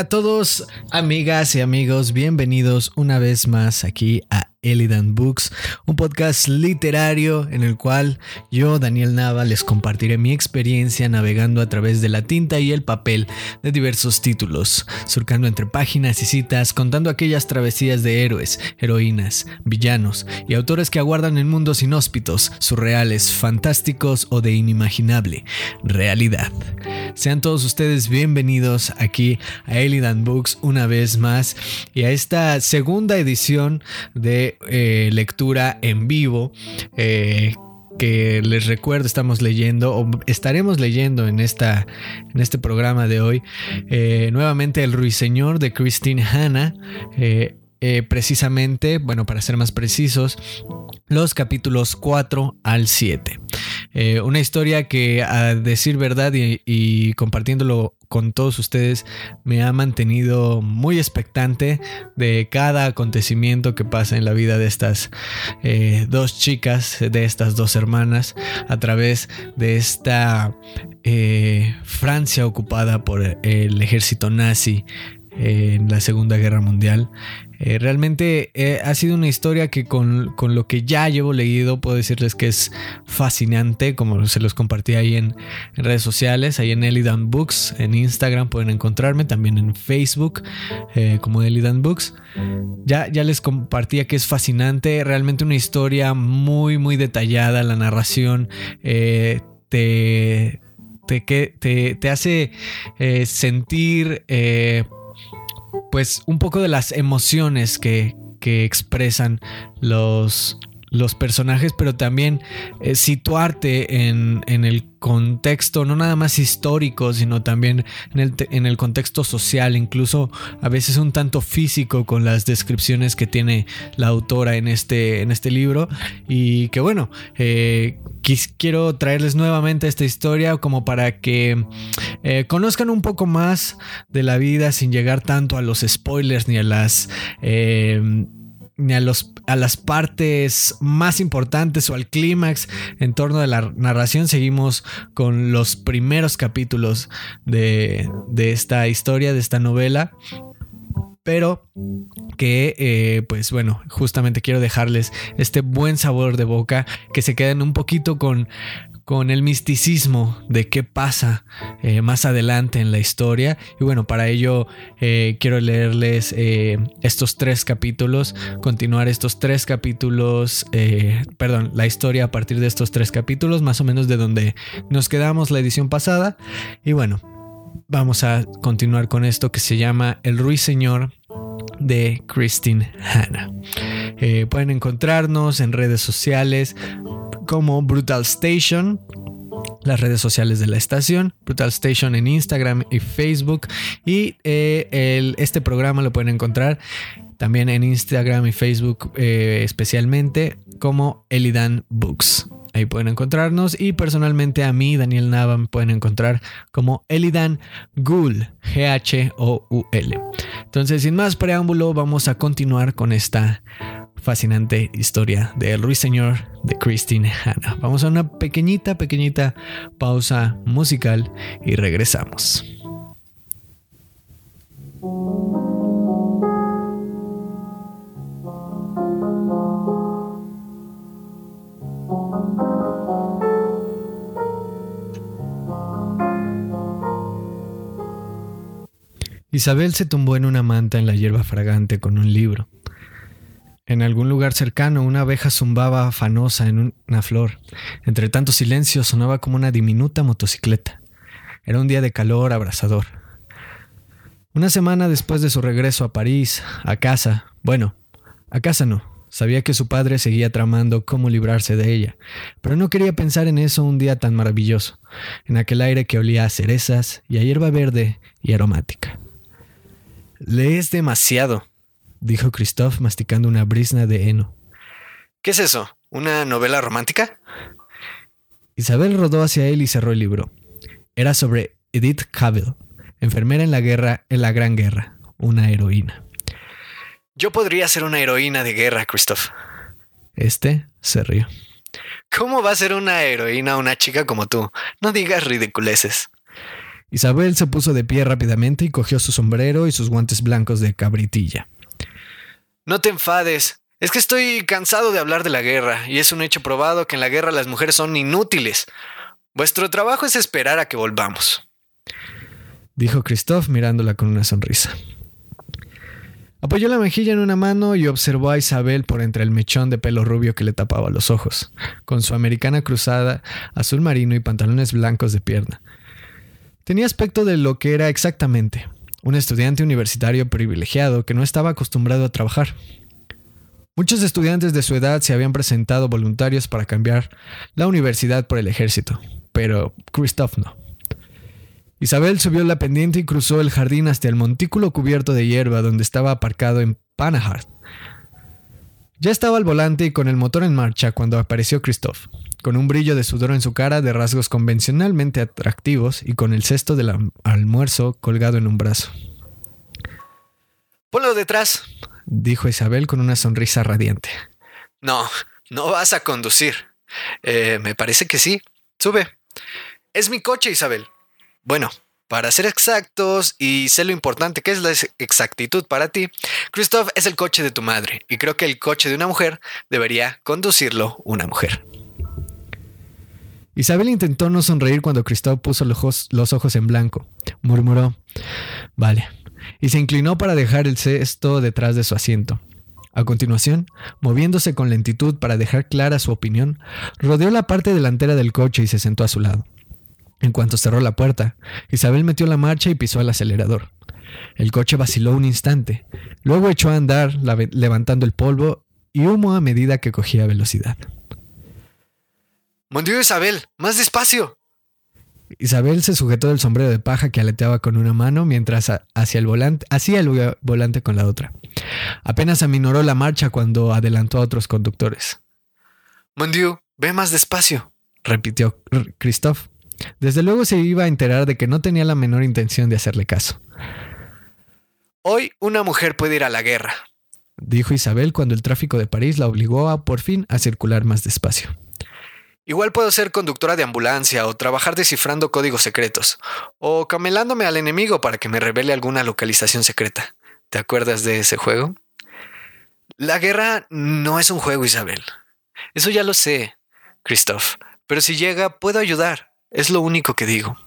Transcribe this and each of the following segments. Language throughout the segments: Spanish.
A todos, amigas y amigos, bienvenidos una vez más aquí a Elidan Books, un podcast literario en el cual yo, Daniel Nava, les compartiré mi experiencia navegando a través de la tinta y el papel de diversos títulos, surcando entre páginas y citas, contando aquellas travesías de héroes, heroínas, villanos y autores que aguardan en mundos inhóspitos, surreales, fantásticos o de inimaginable realidad. Sean todos ustedes bienvenidos aquí a Elidan Books una vez más y a esta segunda edición de eh, lectura en vivo. Eh, que les recuerdo estamos leyendo o estaremos leyendo en, esta, en este programa de hoy eh, nuevamente El Ruiseñor de Christine Hanna precisamente, bueno, para ser más precisos, los capítulos 4 al 7. una historia que a decir verdad y compartiéndolo con todos ustedes me ha mantenido muy expectante de cada acontecimiento que pasa en la vida de estas eh, dos chicas, de estas dos hermanas, a través de esta eh, Francia ocupada por el ejército nazi en la Segunda Guerra Mundial eh, realmente eh, ha sido una historia que con, lo que ya llevo leído puedo decirles que es fascinante, como se los compartí ahí en, redes sociales, ahí en Elidan Books, en Instagram pueden encontrarme, también en Facebook eh, como Elidan Books. Ya, ya les compartía que es fascinante, realmente una historia muy muy detallada, la narración te... Te, te, hace sentir pues un poco de las emociones que, expresan los, los personajes, pero también eh, situarte en, el contexto, no nada más histórico, sino también en el, en el, contexto social, incluso a veces un tanto físico con las descripciones que tiene la autora en este, en este libro. Y que bueno, eh, quiero traerles nuevamente esta historia como para que eh, conozcan un poco más de la vida sin llegar tanto a los spoilers ni a las... Ni a, los, a las partes más importantes o al clímax en torno de la narración. Seguimos con los primeros capítulos de, de esta historia, de esta novela pero que eh, pues bueno, justamente quiero dejarles este buen sabor de boca, que se queden un poquito con, con el misticismo de qué pasa eh, más adelante en la historia. Y bueno, para ello eh, quiero leerles estos tres capítulos, continuar estos tres capítulos, perdón, la historia a partir de estos tres capítulos, más o menos de donde nos quedamos la edición pasada. Y bueno, vamos a continuar con esto que se llama El Ruiseñor de Christine Hanna. Eh, pueden encontrarnos en redes sociales como Brutal Station, las redes sociales de la estación, Brutal Station en Instagram y Facebook. Y eh, este programa lo pueden encontrar también en Instagram y Facebook eh, especialmente como Elidan Books. Ahí pueden encontrarnos y personalmente a mí, Daniel Nava, me pueden encontrar como Elidan Ghoul, G-H-O-U-L. Entonces, sin más preámbulo, vamos a continuar con esta fascinante historia de El Ruiseñor de Christine Hanna. Vamos a una pequeñita, pequeñita pausa musical y regresamos. Isabel se tumbó en una manta en la hierba fragante con un libro. En algún lugar cercano una abeja zumbaba afanosa en una flor. Entre tanto silencio sonaba como una diminuta motocicleta. Era un día de calor abrasador. Una semana después de su regreso a París, a casa, bueno, a casa no, sabía que su padre seguía tramando cómo librarse de ella, pero no quería pensar en eso un día tan maravilloso, en aquel aire que olía a cerezas y a hierba verde y aromática. Lees demasiado, dijo Christophe masticando una brisna de heno. ¿Qué es eso? ¿Una novela romántica? Isabel rodó hacia él y cerró el libro. Era sobre Edith Cavell, enfermera en la guerra, en la Gran Guerra, una heroína. Yo podría ser una heroína de guerra, Christophe. Este se rió. ¿Cómo va a ser una heroína una chica como tú? No digas ridiculeces. Isabel se puso de pie rápidamente y cogió su sombrero y sus guantes blancos de cabritilla. No te enfades. Es que estoy cansado de hablar de la guerra, y es un hecho probado que en la guerra las mujeres son inútiles. Vuestro trabajo es esperar a que volvamos. Dijo Christoph mirándola con una sonrisa. Apoyó la mejilla en una mano y observó a Isabel por entre el mechón de pelo rubio que le tapaba los ojos, con su americana cruzada, azul marino y pantalones blancos de pierna. Tenía aspecto de lo que era exactamente, un estudiante universitario privilegiado que no estaba acostumbrado a trabajar. Muchos estudiantes de su edad se habían presentado voluntarios para cambiar la universidad por el ejército, pero Christoph no. Isabel subió la pendiente y cruzó el jardín hasta el montículo cubierto de hierba donde estaba aparcado en Panahard. Ya estaba al volante y con el motor en marcha cuando apareció Christoph, con un brillo de sudor en su cara de rasgos convencionalmente atractivos y con el cesto del almuerzo colgado en un brazo. Ponlo detrás, dijo Isabel con una sonrisa radiante. No, no vas a conducir. Eh, me parece que sí. Sube. Es mi coche, Isabel. Bueno, para ser exactos y sé lo importante que es la exactitud para ti, Christoph es el coche de tu madre y creo que el coche de una mujer debería conducirlo una mujer. Isabel intentó no sonreír cuando Christoph puso los ojos, en blanco. Murmuró, vale, y se inclinó para dejar el cesto detrás de su asiento. A continuación, moviéndose con lentitud para dejar clara su opinión, rodeó la parte delantera del coche y se sentó a su lado. En cuanto cerró la puerta, Isabel metió la marcha y pisó el acelerador. El coche vaciló un instante, luego echó a andar levantando el polvo y humo a medida que cogía velocidad. Mon Isabel, más despacio. Isabel se sujetó del sombrero de paja que aleteaba con una mano mientras hacia el volante, hacía el volante con la otra. Apenas aminoró la marcha cuando adelantó a otros conductores. Mon ve más despacio, repitió Christophe. Desde luego se iba a enterar de que no tenía la menor intención de hacerle caso. Hoy una mujer puede ir a la guerra, dijo Isabel cuando el tráfico de París la obligó a por fin a circular más despacio. Igual puedo ser conductora de ambulancia o trabajar descifrando códigos secretos, o camelándome al enemigo para que me revele alguna localización secreta. ¿Te acuerdas de ese juego? La guerra no es un juego, Isabel. Eso ya lo sé, Christoph. Pero si llega, puedo ayudar. Es lo único que digo.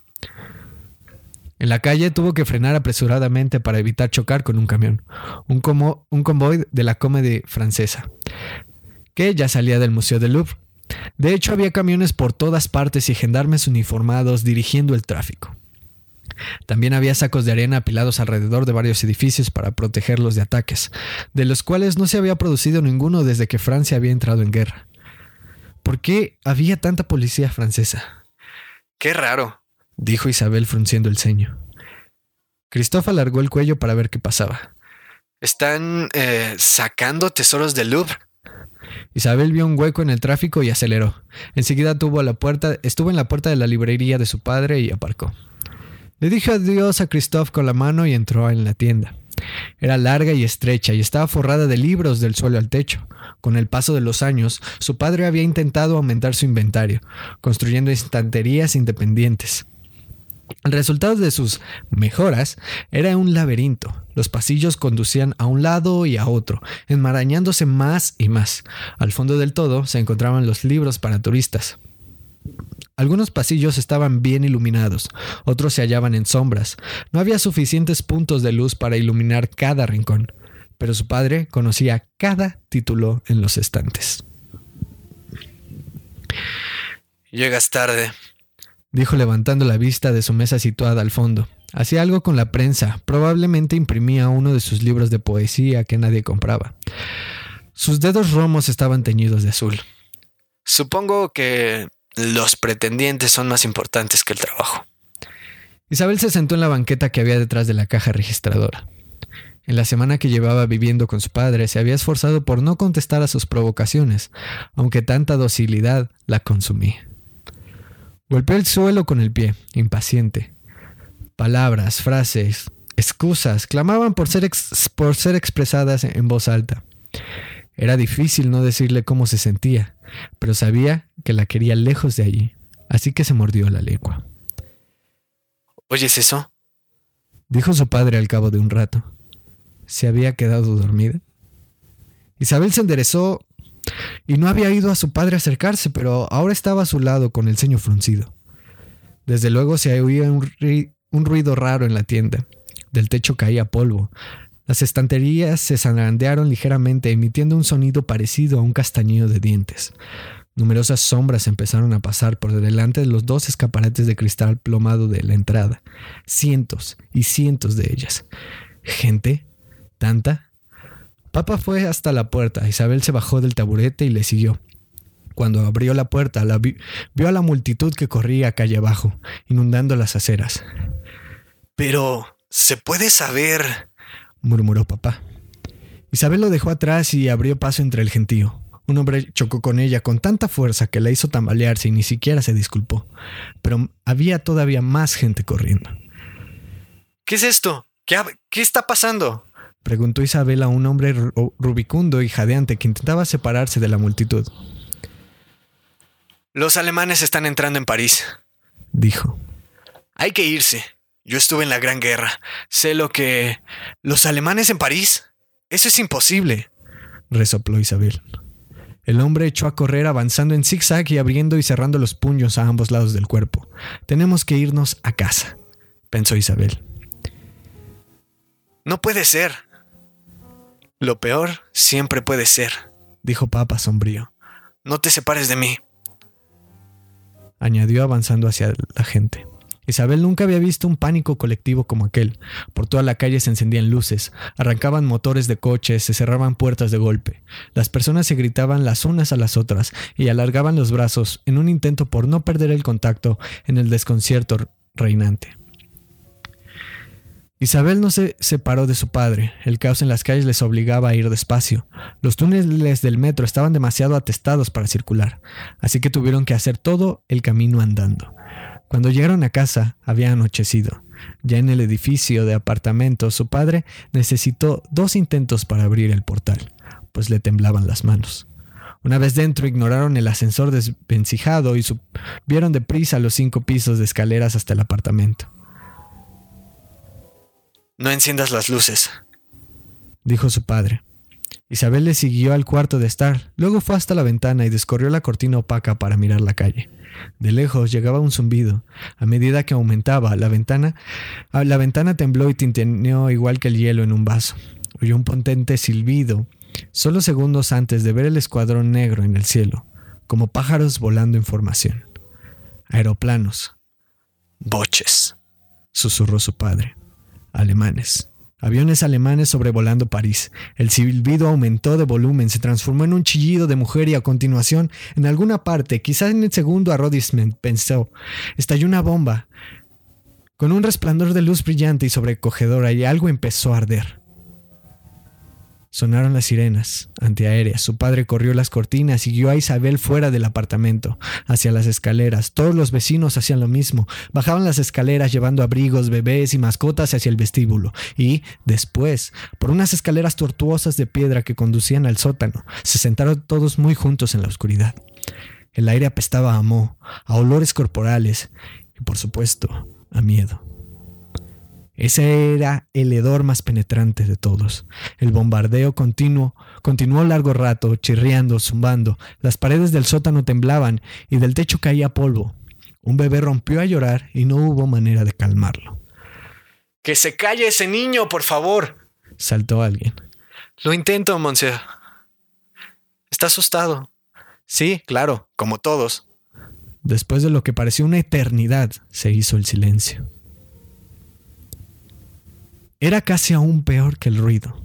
En la calle tuvo que frenar apresuradamente para evitar chocar con un camión, un, un convoy de la comedia francesa, que ya salía del Museo del Louvre. De hecho, había camiones por todas partes y gendarmes uniformados dirigiendo el tráfico. También había sacos de arena apilados alrededor de varios edificios para protegerlos de ataques, de los cuales no se había producido ninguno desde que Francia había entrado en guerra. ¿Por qué había tanta policía francesa? Qué raro, dijo Isabel frunciendo el ceño. Christophe alargó el cuello para ver qué pasaba. ¿Están eh, sacando tesoros del Louvre? Isabel vio un hueco en el tráfico y aceleró. Enseguida tuvo la puerta, estuvo en la puerta de la librería de su padre y aparcó. Le dijo adiós a Christophe con la mano y entró en la tienda. Era larga y estrecha y estaba forrada de libros del suelo al techo. Con el paso de los años, su padre había intentado aumentar su inventario, construyendo estanterías independientes. El resultado de sus mejoras era un laberinto. Los pasillos conducían a un lado y a otro, enmarañándose más y más. Al fondo del todo se encontraban los libros para turistas. Algunos pasillos estaban bien iluminados, otros se hallaban en sombras. No había suficientes puntos de luz para iluminar cada rincón pero su padre conocía cada título en los estantes. Llegas tarde, dijo levantando la vista de su mesa situada al fondo. Hacía algo con la prensa, probablemente imprimía uno de sus libros de poesía que nadie compraba. Sus dedos romos estaban teñidos de azul. Supongo que los pretendientes son más importantes que el trabajo. Isabel se sentó en la banqueta que había detrás de la caja registradora. En la semana que llevaba viviendo con su padre, se había esforzado por no contestar a sus provocaciones, aunque tanta docilidad la consumía. Golpeó el suelo con el pie, impaciente. Palabras, frases, excusas clamaban por ser, por ser expresadas en voz alta. Era difícil no decirle cómo se sentía, pero sabía que la quería lejos de allí, así que se mordió la lengua. ¿Oyes eso? Dijo su padre al cabo de un rato. ¿Se había quedado dormida? Isabel se enderezó y no había ido a su padre acercarse, pero ahora estaba a su lado con el ceño fruncido. Desde luego se oía un, un ruido raro en la tienda. Del techo caía polvo. Las estanterías se zarandearon ligeramente, emitiendo un sonido parecido a un castañido de dientes. Numerosas sombras empezaron a pasar por delante de los dos escaparates de cristal plomado de la entrada. Cientos y cientos de ellas. ¿Gente? ¿Tanta? Papa fue hasta la puerta. Isabel se bajó del taburete y le siguió. Cuando abrió la puerta, vio a la multitud que corría calle abajo, inundando las aceras. Pero, ¿se puede saber? murmuró papá. Isabel lo dejó atrás y abrió paso entre el gentío. Un hombre chocó con ella con tanta fuerza que la hizo tambalearse y ni siquiera se disculpó. Pero había todavía más gente corriendo. ¿Qué es esto? ¿Qué, qué está pasando? Preguntó Isabel a un hombre rubicundo y jadeante que intentaba separarse de la multitud. Los alemanes están entrando en París, dijo. Hay que irse. Yo estuve en la Gran Guerra. Sé lo que... ¿Los alemanes en París? Eso es imposible, resopló Isabel. El hombre echó a correr avanzando en zigzag y abriendo y cerrando los puños a ambos lados del cuerpo. Tenemos que irnos a casa, pensó Isabel. No puede ser. Lo peor siempre puede ser, dijo Papa sombrío. No te separes de mí, añadió avanzando hacia la gente. Isabel nunca había visto un pánico colectivo como aquel. Por toda la calle se encendían luces, arrancaban motores de coches, se cerraban puertas de golpe. Las personas se gritaban las unas a las otras y alargaban los brazos en un intento por no perder el contacto en el desconcierto reinante. Isabel no se separó de su padre. El caos en las calles les obligaba a ir despacio. Los túneles del metro estaban demasiado atestados para circular, así que tuvieron que hacer todo el camino andando. Cuando llegaron a casa, había anochecido. Ya en el edificio de apartamentos, su padre necesitó dos intentos para abrir el portal, pues le temblaban las manos. Una vez dentro, ignoraron el ascensor desvencijado y subieron deprisa los cinco pisos de escaleras hasta el apartamento. No enciendas las luces, dijo su padre. Isabel le siguió al cuarto de estar, luego fue hasta la ventana y descorrió la cortina opaca para mirar la calle. De lejos llegaba un zumbido. A medida que aumentaba la ventana, ah, la ventana tembló y tintineó igual que el hielo en un vaso. Oyó un potente silbido, solo segundos antes de ver el escuadrón negro en el cielo, como pájaros volando en formación. Aeroplanos. Boches, susurró su padre. Alemanes. Aviones alemanes sobrevolando París. El silbido aumentó de volumen, se transformó en un chillido de mujer y a continuación, en alguna parte, quizás en el segundo arrodisment, pensó, estalló una bomba. Con un resplandor de luz brillante y sobrecogedora y algo empezó a arder. Sonaron las sirenas antiaéreas. Su padre corrió las cortinas y guió a Isabel fuera del apartamento, hacia las escaleras. Todos los vecinos hacían lo mismo. Bajaban las escaleras llevando abrigos, bebés y mascotas hacia el vestíbulo. Y, después, por unas escaleras tortuosas de piedra que conducían al sótano, se sentaron todos muy juntos en la oscuridad. El aire apestaba a moho, a olores corporales y, por supuesto, a miedo. Ese era el hedor más penetrante de todos. El bombardeo continuo continuó largo rato, chirriando, zumbando. Las paredes del sótano temblaban y del techo caía polvo. Un bebé rompió a llorar y no hubo manera de calmarlo. Que se calle ese niño, por favor. saltó alguien. Lo intento, Monsieur. Está asustado. Sí, claro, como todos. Después de lo que pareció una eternidad, se hizo el silencio. Era casi aún peor que el ruido.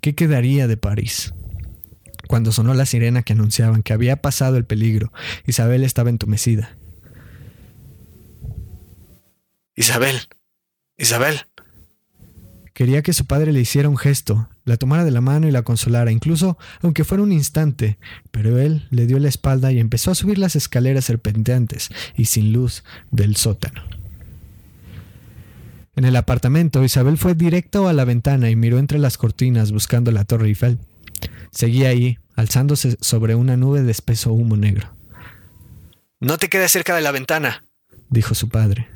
¿Qué quedaría de París? Cuando sonó la sirena que anunciaban que había pasado el peligro, Isabel estaba entumecida. Isabel, Isabel. Quería que su padre le hiciera un gesto, la tomara de la mano y la consolara, incluso aunque fuera un instante, pero él le dio la espalda y empezó a subir las escaleras serpenteantes y sin luz del sótano. En el apartamento, Isabel fue directo a la ventana y miró entre las cortinas buscando la Torre Eiffel. Seguía ahí, alzándose sobre una nube de espeso humo negro. No te quedes cerca de la ventana, dijo su padre.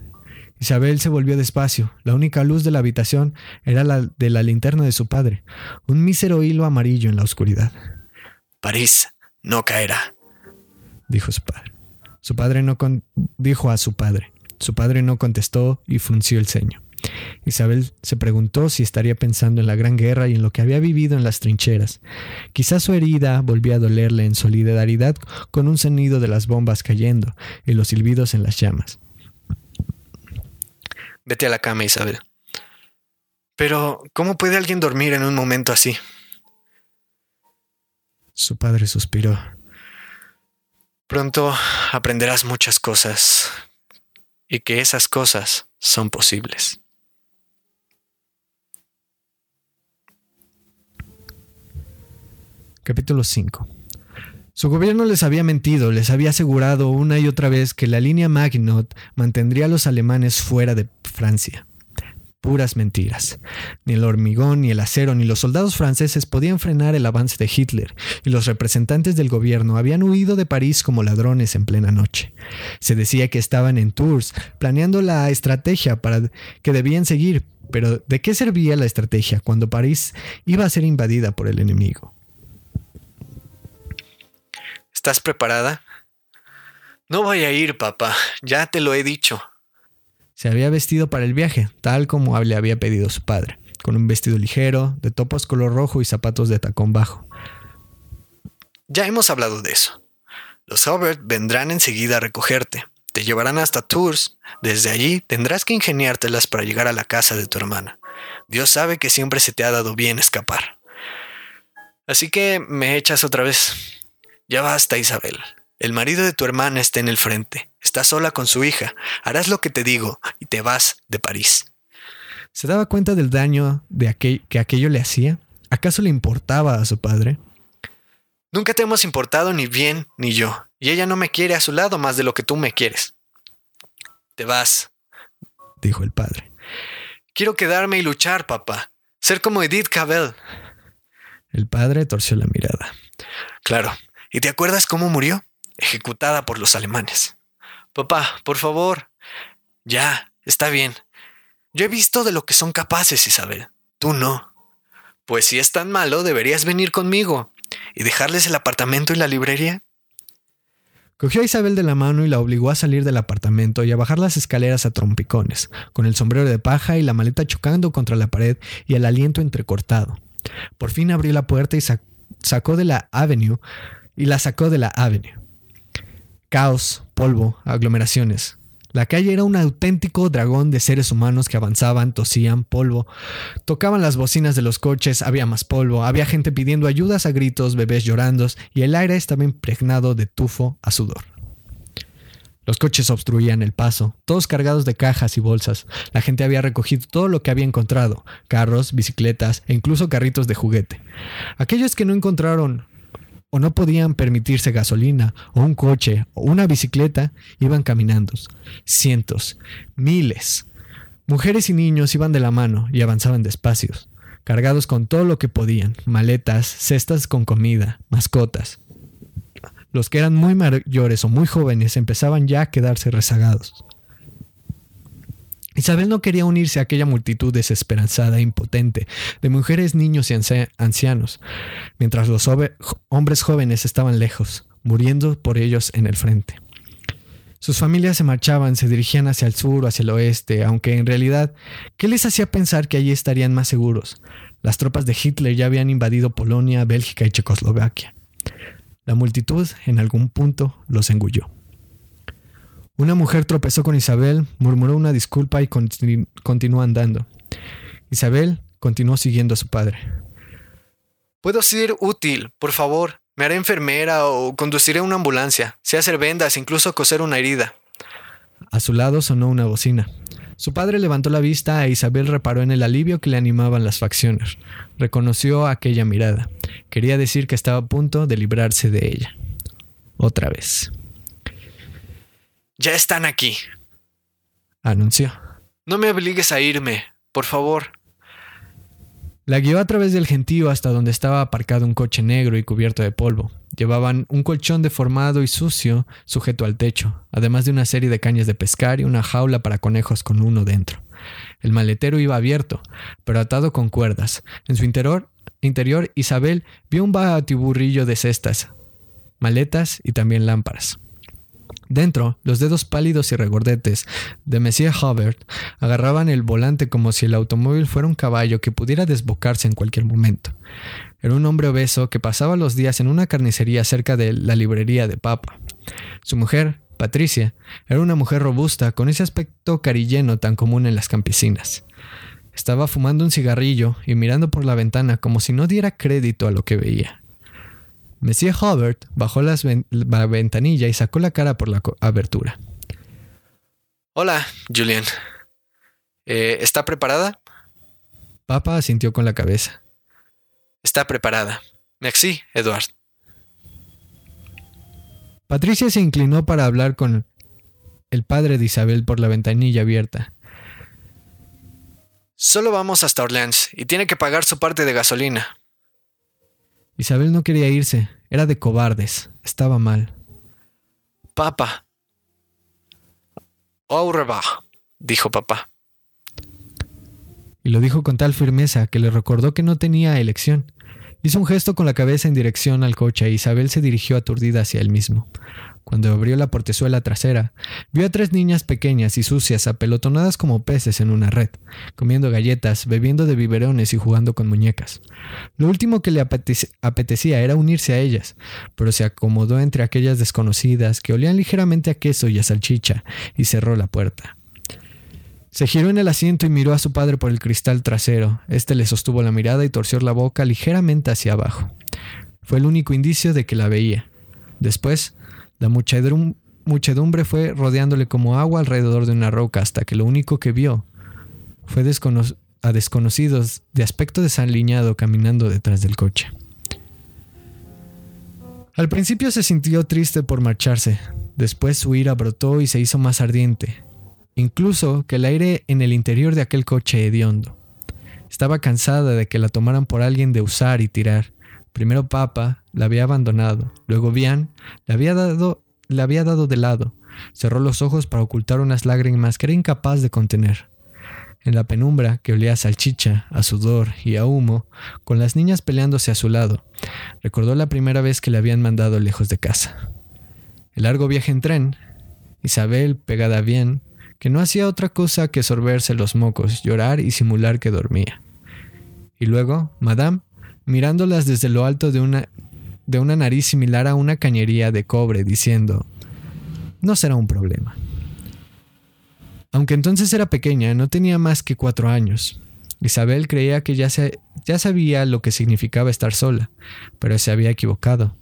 Isabel se volvió despacio. La única luz de la habitación era la de la linterna de su padre, un mísero hilo amarillo en la oscuridad. París no caerá, dijo su padre. Su padre no dijo a su padre. Su padre no contestó y frunció el ceño. Isabel se preguntó si estaría pensando en la gran guerra y en lo que había vivido en las trincheras. Quizás su herida volvía a dolerle en solidaridad con un sonido de las bombas cayendo y los silbidos en las llamas. Vete a la cama, Isabel. Pero, ¿cómo puede alguien dormir en un momento así? Su padre suspiró. Pronto aprenderás muchas cosas y que esas cosas son posibles. Capítulo 5 su gobierno les había mentido, les había asegurado una y otra vez que la línea Maginot mantendría a los alemanes fuera de Francia. Puras mentiras. Ni el hormigón, ni el acero, ni los soldados franceses podían frenar el avance de Hitler, y los representantes del gobierno habían huido de París como ladrones en plena noche. Se decía que estaban en Tours, planeando la estrategia para que debían seguir, pero ¿de qué servía la estrategia cuando París iba a ser invadida por el enemigo? ¿Estás preparada? No voy a ir, papá, ya te lo he dicho. Se había vestido para el viaje, tal como le había pedido su padre, con un vestido ligero, de topos color rojo y zapatos de tacón bajo. Ya hemos hablado de eso. Los Hobart vendrán enseguida a recogerte. Te llevarán hasta Tours. Desde allí tendrás que ingeniártelas para llegar a la casa de tu hermana. Dios sabe que siempre se te ha dado bien escapar. Así que me echas otra vez. Ya basta, Isabel. El marido de tu hermana está en el frente. Está sola con su hija. Harás lo que te digo y te vas de París. ¿Se daba cuenta del daño de que aquello le hacía? ¿Acaso le importaba a su padre? Nunca te hemos importado ni bien ni yo, y ella no me quiere a su lado más de lo que tú me quieres. Te vas, dijo el padre. Quiero quedarme y luchar, papá. Ser como Edith Cavell. El padre torció la mirada. Claro, ¿Y te acuerdas cómo murió? Ejecutada por los alemanes. Papá, por favor. Ya, está bien. Yo he visto de lo que son capaces, Isabel. Tú no. Pues si es tan malo, deberías venir conmigo y dejarles el apartamento y la librería. Cogió a Isabel de la mano y la obligó a salir del apartamento y a bajar las escaleras a trompicones, con el sombrero de paja y la maleta chocando contra la pared y el aliento entrecortado. Por fin abrió la puerta y sacó de la Avenue y la sacó de la Avenue. Caos, polvo, aglomeraciones. La calle era un auténtico dragón de seres humanos que avanzaban, tosían polvo, tocaban las bocinas de los coches, había más polvo, había gente pidiendo ayudas a gritos, bebés llorando, y el aire estaba impregnado de tufo a sudor. Los coches obstruían el paso, todos cargados de cajas y bolsas. La gente había recogido todo lo que había encontrado, carros, bicicletas e incluso carritos de juguete. Aquellos que no encontraron o no podían permitirse gasolina, o un coche, o una bicicleta, iban caminando. Cientos, miles. Mujeres y niños iban de la mano y avanzaban despacios, cargados con todo lo que podían, maletas, cestas con comida, mascotas. Los que eran muy mayores o muy jóvenes empezaban ya a quedarse rezagados. Isabel no quería unirse a aquella multitud desesperanzada e impotente de mujeres, niños y ancianos, mientras los hombres jóvenes estaban lejos, muriendo por ellos en el frente. Sus familias se marchaban, se dirigían hacia el sur o hacia el oeste, aunque en realidad, ¿qué les hacía pensar que allí estarían más seguros? Las tropas de Hitler ya habían invadido Polonia, Bélgica y Checoslovaquia. La multitud, en algún punto, los engulló. Una mujer tropezó con Isabel, murmuró una disculpa y continuó andando. Isabel continuó siguiendo a su padre. Puedo ser útil, por favor. Me haré enfermera o conduciré una ambulancia. Sé hacer vendas, incluso coser una herida. A su lado sonó una bocina. Su padre levantó la vista e Isabel reparó en el alivio que le animaban las facciones. Reconoció aquella mirada. Quería decir que estaba a punto de librarse de ella. Otra vez. Ya están aquí. Anunció. No me obligues a irme, por favor. La guió a través del gentío hasta donde estaba aparcado un coche negro y cubierto de polvo. Llevaban un colchón deformado y sucio sujeto al techo, además de una serie de cañas de pescar y una jaula para conejos con uno dentro. El maletero iba abierto, pero atado con cuerdas. En su interior, interior Isabel vio un batiburrillo de cestas, maletas y también lámparas. Dentro, los dedos pálidos y regordetes de Monsieur Hubbard agarraban el volante como si el automóvil fuera un caballo que pudiera desbocarse en cualquier momento. Era un hombre obeso que pasaba los días en una carnicería cerca de la librería de Papa. Su mujer, Patricia, era una mujer robusta con ese aspecto carilleno tan común en las campesinas. Estaba fumando un cigarrillo y mirando por la ventana como si no diera crédito a lo que veía. Monsieur Hubbard bajó la ventanilla y sacó la cara por la abertura. Hola, Julian. Eh, ¿Está preparada? Papa asintió con la cabeza. Está preparada. Merci, Edward. Patricia se inclinó para hablar con el padre de Isabel por la ventanilla abierta. Solo vamos hasta Orleans y tiene que pagar su parte de gasolina. Isabel no quería irse, era de cobardes, estaba mal. Papá. Au revoir, dijo papá. Y lo dijo con tal firmeza que le recordó que no tenía elección. Hizo un gesto con la cabeza en dirección al coche e Isabel se dirigió aturdida hacia él mismo. Cuando abrió la portezuela trasera, vio a tres niñas pequeñas y sucias apelotonadas como peces en una red, comiendo galletas, bebiendo de biberones y jugando con muñecas. Lo último que le apetecía era unirse a ellas, pero se acomodó entre aquellas desconocidas que olían ligeramente a queso y a salchicha y cerró la puerta. Se giró en el asiento y miró a su padre por el cristal trasero. Este le sostuvo la mirada y torció la boca ligeramente hacia abajo. Fue el único indicio de que la veía. Después, la muchedumbre fue rodeándole como agua alrededor de una roca hasta que lo único que vio fue a desconocidos de aspecto desaliñado caminando detrás del coche. Al principio se sintió triste por marcharse, después su ira brotó y se hizo más ardiente, incluso que el aire en el interior de aquel coche hediondo. Estaba cansada de que la tomaran por alguien de usar y tirar, Primero Papa la había abandonado, luego Bian le había dado, le había dado de lado. Cerró los ojos para ocultar unas lágrimas que era incapaz de contener. En la penumbra, que olía a salchicha, a sudor y a humo, con las niñas peleándose a su lado, recordó la primera vez que le habían mandado lejos de casa. El largo viaje en tren, Isabel, pegada bien, que no hacía otra cosa que sorberse los mocos, llorar y simular que dormía. Y luego, Madame, mirándolas desde lo alto de una, de una nariz similar a una cañería de cobre, diciendo, no será un problema. Aunque entonces era pequeña, no tenía más que cuatro años. Isabel creía que ya, se, ya sabía lo que significaba estar sola, pero se había equivocado.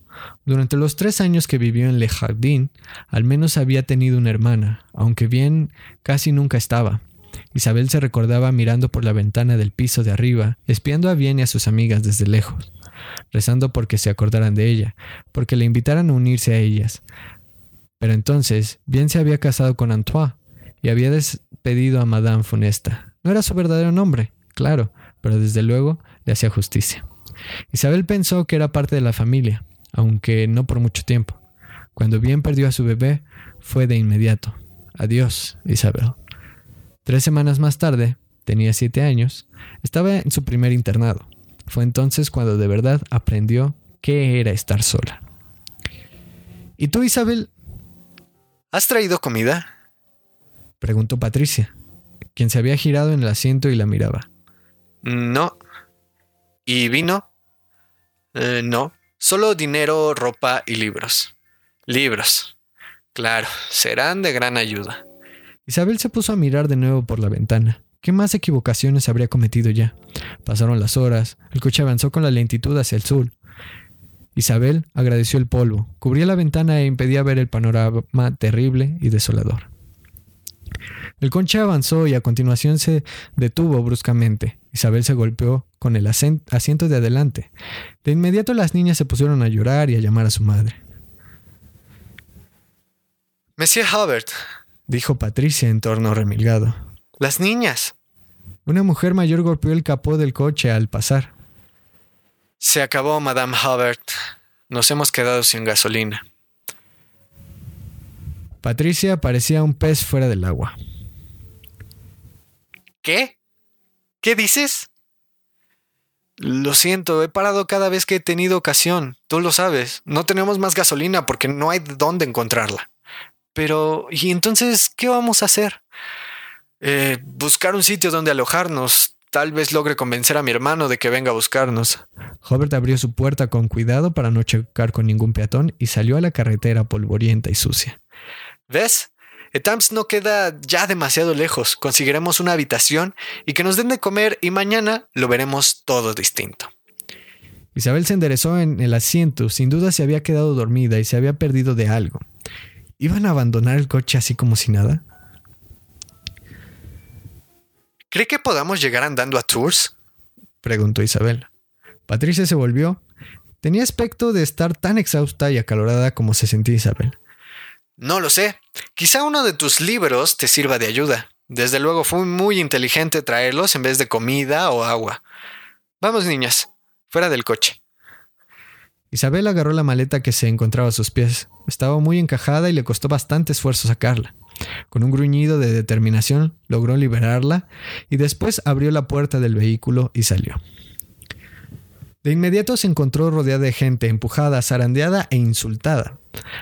Durante los tres años que vivió en Le Jardín, al menos había tenido una hermana, aunque bien casi nunca estaba. Isabel se recordaba mirando por la ventana del piso de arriba, espiando a Bien y a sus amigas desde lejos, rezando porque se acordaran de ella, porque le invitaran a unirse a ellas. Pero entonces, Bien se había casado con Antoine y había despedido a Madame Funesta. No era su verdadero nombre, claro, pero desde luego le hacía justicia. Isabel pensó que era parte de la familia, aunque no por mucho tiempo. Cuando Bien perdió a su bebé, fue de inmediato. Adiós, Isabel. Tres semanas más tarde, tenía siete años, estaba en su primer internado. Fue entonces cuando de verdad aprendió qué era estar sola. ¿Y tú, Isabel? ¿Has traído comida? preguntó Patricia, quien se había girado en el asiento y la miraba. No. ¿Y vino? Eh, no. Solo dinero, ropa y libros. Libros. Claro, serán de gran ayuda. Isabel se puso a mirar de nuevo por la ventana. ¿Qué más equivocaciones habría cometido ya? Pasaron las horas, el coche avanzó con la lentitud hacia el sur. Isabel agradeció el polvo, cubría la ventana e impedía ver el panorama terrible y desolador. El coche avanzó y a continuación se detuvo bruscamente. Isabel se golpeó con el asiento de adelante. De inmediato las niñas se pusieron a llorar y a llamar a su madre. Monsieur Hubert, dijo Patricia en torno remilgado. Las niñas. Una mujer mayor golpeó el capó del coche al pasar. Se acabó, Madame Hubbard. Nos hemos quedado sin gasolina. Patricia parecía un pez fuera del agua. ¿Qué? ¿Qué dices? Lo siento, he parado cada vez que he tenido ocasión. Tú lo sabes. No tenemos más gasolina porque no hay dónde encontrarla. Pero, ¿y entonces qué vamos a hacer? Eh, buscar un sitio donde alojarnos. Tal vez logre convencer a mi hermano de que venga a buscarnos. Hobart abrió su puerta con cuidado para no chocar con ningún peatón y salió a la carretera polvorienta y sucia. ¿Ves? Etams no queda ya demasiado lejos. Conseguiremos una habitación y que nos den de comer y mañana lo veremos todo distinto. Isabel se enderezó en el asiento. Sin duda se había quedado dormida y se había perdido de algo. ¿Iban a abandonar el coche así como si nada? ¿Cree que podamos llegar andando a Tours? preguntó Isabel. Patricia se volvió. Tenía aspecto de estar tan exhausta y acalorada como se sentía Isabel. No lo sé. Quizá uno de tus libros te sirva de ayuda. Desde luego fue muy inteligente traerlos en vez de comida o agua. Vamos, niñas, fuera del coche. Isabel agarró la maleta que se encontraba a sus pies. Estaba muy encajada y le costó bastante esfuerzo sacarla. Con un gruñido de determinación logró liberarla y después abrió la puerta del vehículo y salió. De inmediato se encontró rodeada de gente, empujada, zarandeada e insultada.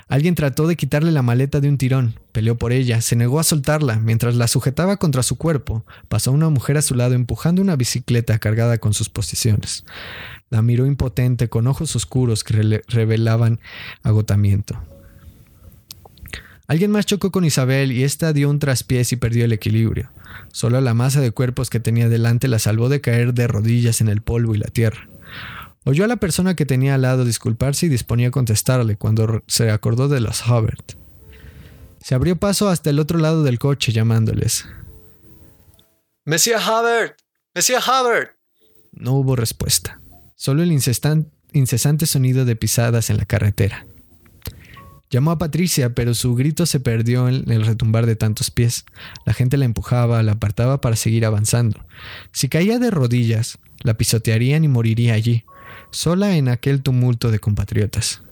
Alguien trató de quitarle la maleta de un tirón, peleó por ella, se negó a soltarla, mientras la sujetaba contra su cuerpo, pasó una mujer a su lado empujando una bicicleta cargada con sus posesiones. La miró impotente con ojos oscuros que revelaban agotamiento. Alguien más chocó con Isabel y ésta dio un traspiés y perdió el equilibrio. Solo la masa de cuerpos que tenía delante la salvó de caer de rodillas en el polvo y la tierra. Oyó a la persona que tenía al lado disculparse y disponía a contestarle cuando se acordó de los Hubbard. Se abrió paso hasta el otro lado del coche llamándoles. Monsieur Hubbard. Monsieur Hubbard. No hubo respuesta, solo el incesante sonido de pisadas en la carretera. Llamó a Patricia, pero su grito se perdió en el retumbar de tantos pies. La gente la empujaba, la apartaba para seguir avanzando. Si caía de rodillas, la pisotearían y moriría allí, sola en aquel tumulto de compatriotas.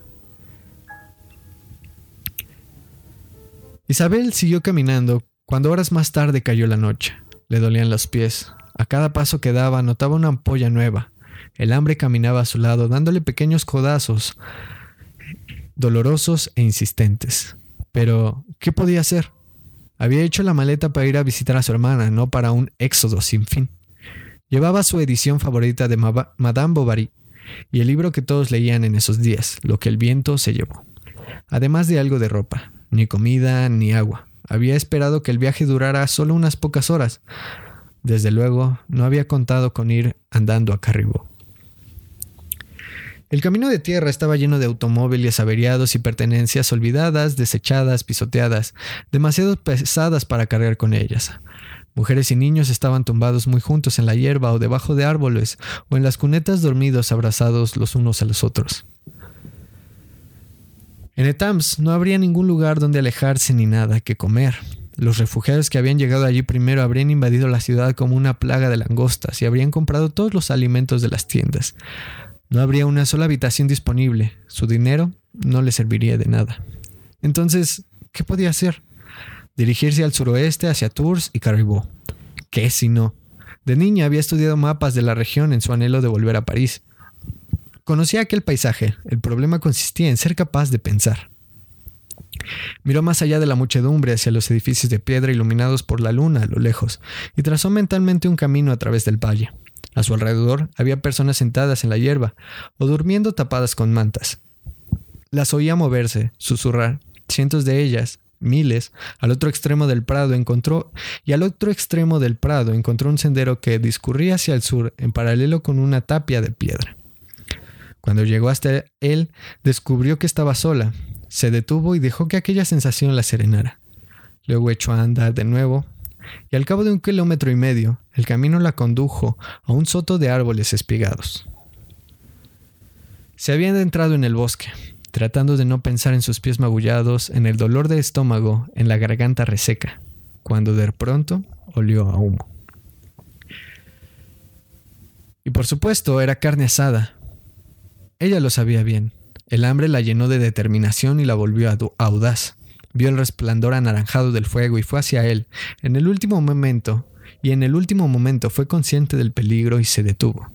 Isabel siguió caminando cuando horas más tarde cayó la noche. Le dolían los pies. A cada paso que daba notaba una ampolla nueva. El hambre caminaba a su lado, dándole pequeños codazos dolorosos e insistentes. Pero, ¿qué podía hacer? Había hecho la maleta para ir a visitar a su hermana, no para un éxodo sin fin. Llevaba su edición favorita de Madame Bovary y el libro que todos leían en esos días, Lo que el viento se llevó. Además de algo de ropa, ni comida ni agua. Había esperado que el viaje durara solo unas pocas horas. Desde luego, no había contado con ir andando a Carribó. El camino de tierra estaba lleno de automóviles averiados y pertenencias olvidadas, desechadas, pisoteadas, demasiado pesadas para cargar con ellas. Mujeres y niños estaban tumbados muy juntos en la hierba o debajo de árboles o en las cunetas dormidos abrazados los unos a los otros. En Etams no habría ningún lugar donde alejarse ni nada que comer. Los refugiados que habían llegado allí primero habrían invadido la ciudad como una plaga de langostas y habrían comprado todos los alimentos de las tiendas. No habría una sola habitación disponible. Su dinero no le serviría de nada. Entonces, ¿qué podía hacer? Dirigirse al suroeste hacia Tours y Caribou. ¿Qué si no? De niña había estudiado mapas de la región en su anhelo de volver a París. Conocía aquel paisaje. El problema consistía en ser capaz de pensar. Miró más allá de la muchedumbre hacia los edificios de piedra iluminados por la luna a lo lejos y trazó mentalmente un camino a través del valle. A su alrededor había personas sentadas en la hierba o durmiendo tapadas con mantas. Las oía moverse, susurrar. Cientos de ellas, miles, al otro extremo del prado encontró y al otro extremo del prado encontró un sendero que discurría hacia el sur en paralelo con una tapia de piedra. Cuando llegó hasta él, descubrió que estaba sola. Se detuvo y dejó que aquella sensación la serenara. Luego echó a andar de nuevo, y al cabo de un kilómetro y medio, el camino la condujo a un soto de árboles espigados. Se había adentrado en el bosque, tratando de no pensar en sus pies magullados, en el dolor de estómago, en la garganta reseca, cuando de pronto olió a humo. Y por supuesto era carne asada. Ella lo sabía bien. El hambre la llenó de determinación y la volvió audaz. Vio el resplandor anaranjado del fuego y fue hacia él. En el último momento, y en el último momento fue consciente del peligro y se detuvo.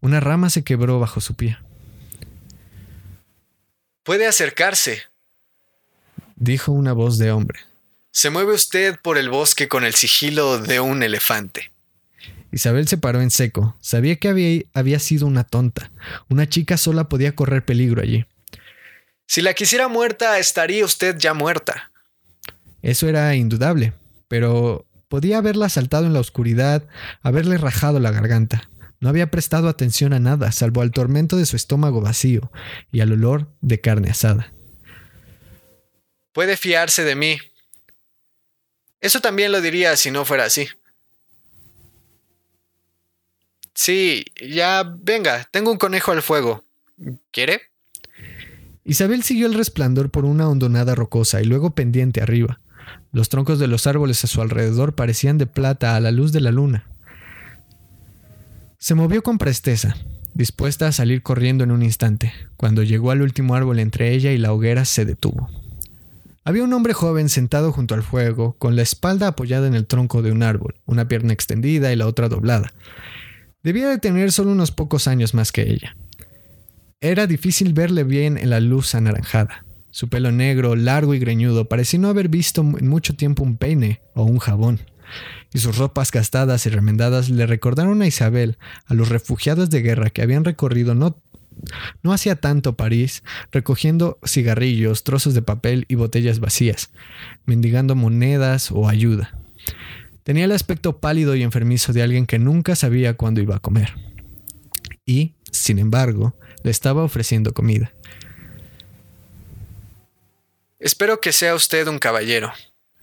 Una rama se quebró bajo su pie. Puede acercarse, dijo una voz de hombre. Se mueve usted por el bosque con el sigilo de un elefante. Isabel se paró en seco. Sabía que había, había sido una tonta. Una chica sola podía correr peligro allí. Si la quisiera muerta, estaría usted ya muerta. Eso era indudable, pero podía haberla saltado en la oscuridad, haberle rajado la garganta. No había prestado atención a nada, salvo al tormento de su estómago vacío y al olor de carne asada. Puede fiarse de mí. Eso también lo diría si no fuera así. Sí, ya, venga, tengo un conejo al fuego. ¿Quiere? Isabel siguió el resplandor por una hondonada rocosa y luego pendiente arriba. Los troncos de los árboles a su alrededor parecían de plata a la luz de la luna. Se movió con presteza, dispuesta a salir corriendo en un instante. Cuando llegó al último árbol entre ella y la hoguera se detuvo. Había un hombre joven sentado junto al fuego, con la espalda apoyada en el tronco de un árbol, una pierna extendida y la otra doblada. Debía de tener solo unos pocos años más que ella. Era difícil verle bien en la luz anaranjada. Su pelo negro, largo y greñudo, parecía no haber visto en mucho tiempo un peine o un jabón. Y sus ropas gastadas y remendadas le recordaron a Isabel, a los refugiados de guerra que habían recorrido no, no hacía tanto París, recogiendo cigarrillos, trozos de papel y botellas vacías, mendigando monedas o ayuda. Tenía el aspecto pálido y enfermizo de alguien que nunca sabía cuándo iba a comer. Y, sin embargo, le estaba ofreciendo comida. Espero que sea usted un caballero,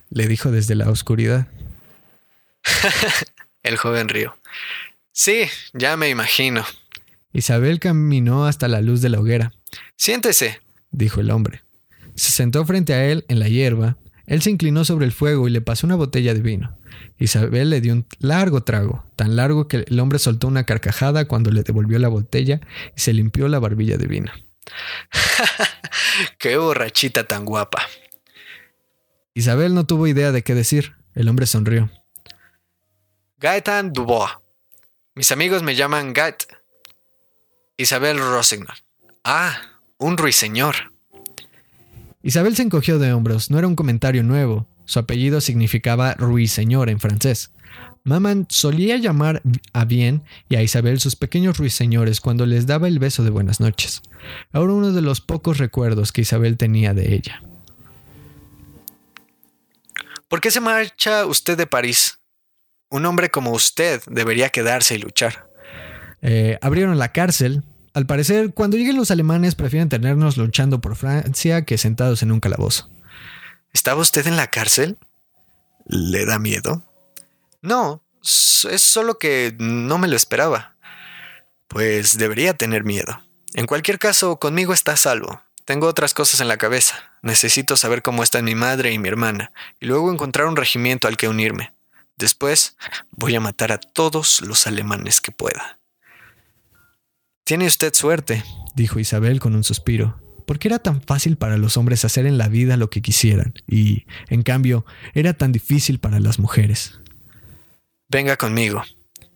le dijo desde la oscuridad. el joven río. Sí, ya me imagino. Isabel caminó hasta la luz de la hoguera. Siéntese, dijo el hombre. Se sentó frente a él en la hierba. Él se inclinó sobre el fuego y le pasó una botella de vino. Isabel le dio un largo trago, tan largo que el hombre soltó una carcajada cuando le devolvió la botella y se limpió la barbilla de vino. ¡Qué borrachita tan guapa! Isabel no tuvo idea de qué decir. El hombre sonrió. Gaetan Dubois. Mis amigos me llaman Gaet. Isabel Rossignol. Ah, un ruiseñor. Isabel se encogió de hombros. No era un comentario nuevo. Su apellido significaba ruiseñor en francés. Maman solía llamar a Bien y a Isabel sus pequeños ruiseñores cuando les daba el beso de buenas noches. Ahora uno de los pocos recuerdos que Isabel tenía de ella. ¿Por qué se marcha usted de París? Un hombre como usted debería quedarse y luchar. Eh, abrieron la cárcel. Al parecer, cuando lleguen los alemanes prefieren tenernos luchando por Francia que sentados en un calabozo. ¿Estaba usted en la cárcel? ¿Le da miedo? No, es solo que no me lo esperaba. Pues debería tener miedo. En cualquier caso, conmigo está salvo. Tengo otras cosas en la cabeza. Necesito saber cómo están mi madre y mi hermana, y luego encontrar un regimiento al que unirme. Después voy a matar a todos los alemanes que pueda. Tiene usted suerte, dijo Isabel con un suspiro porque era tan fácil para los hombres hacer en la vida lo que quisieran, y, en cambio, era tan difícil para las mujeres. Venga conmigo.